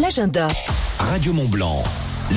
l'agenda. Radio Mont Blanc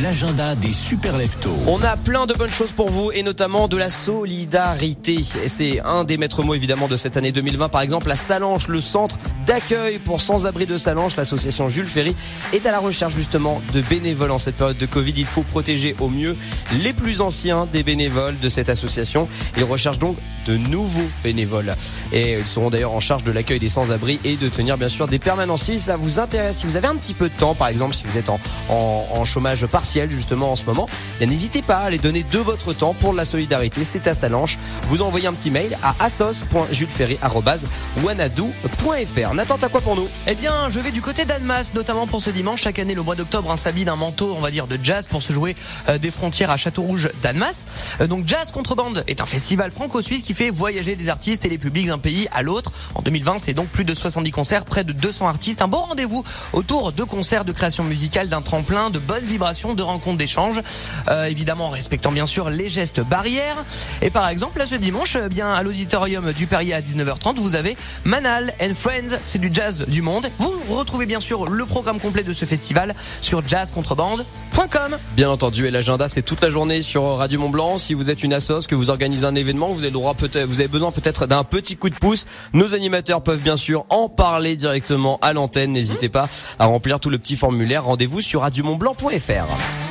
l'agenda des super leftos. On a plein de bonnes choses pour vous et notamment de la solidarité. C'est un des maîtres mots évidemment de cette année 2020. Par exemple, la Salange, le centre d'accueil pour sans-abri de Salange, l'association Jules Ferry, est à la recherche justement de bénévoles en cette période de Covid. Il faut protéger au mieux les plus anciens des bénévoles de cette association. Ils recherchent donc de nouveaux bénévoles. Et ils seront d'ailleurs en charge de l'accueil des sans-abri et de tenir bien sûr des permanences. Si ça vous intéresse, si vous avez un petit peu de temps, par exemple, si vous êtes en, en, chômage partiel justement en ce moment, n'hésitez pas à les donner de votre temps pour la solidarité. C'est à Salanche. Vous envoyez un petit mail à assos.julesferry.wanadou.fr. Nathan, t'as quoi pour nous? Eh bien, je vais du côté d'Annemasse, notamment pour ce dimanche. Chaque année, le mois d'octobre, un s'habille d'un manteau, on va dire, de jazz pour se jouer euh, des frontières à Château-Rouge d'Annemasse. Euh, donc, Jazz Contrebande est un festival franco-suisse qui fait voyager les artistes et les publics d'un pays à l'autre. En 2020, c'est donc plus de 70 concerts, près de 200 artistes. Un bon rendez-vous autour de concerts de création musicale, d'un tremplin, de bonnes vibrations, de rencontres d'échanges. Euh, évidemment, en respectant bien sûr les gestes barrières. Et par exemple, ce dimanche, eh bien à l'auditorium du Perrier à 19h30, vous avez Manal and Friends. C'est du jazz du monde. Vous retrouvez bien sûr le programme complet de ce festival sur jazzcontrebande.com. Bien entendu, et l'agenda, c'est toute la journée sur Radio Mont Blanc. Si vous êtes une assoce, que vous organisez un événement, vous avez le droit peut-être, vous avez besoin peut-être d'un petit coup de pouce. Nos animateurs peuvent bien sûr en parler directement à l'antenne. N'hésitez pas à remplir tout le petit formulaire. Rendez-vous sur radiomontblanc.fr.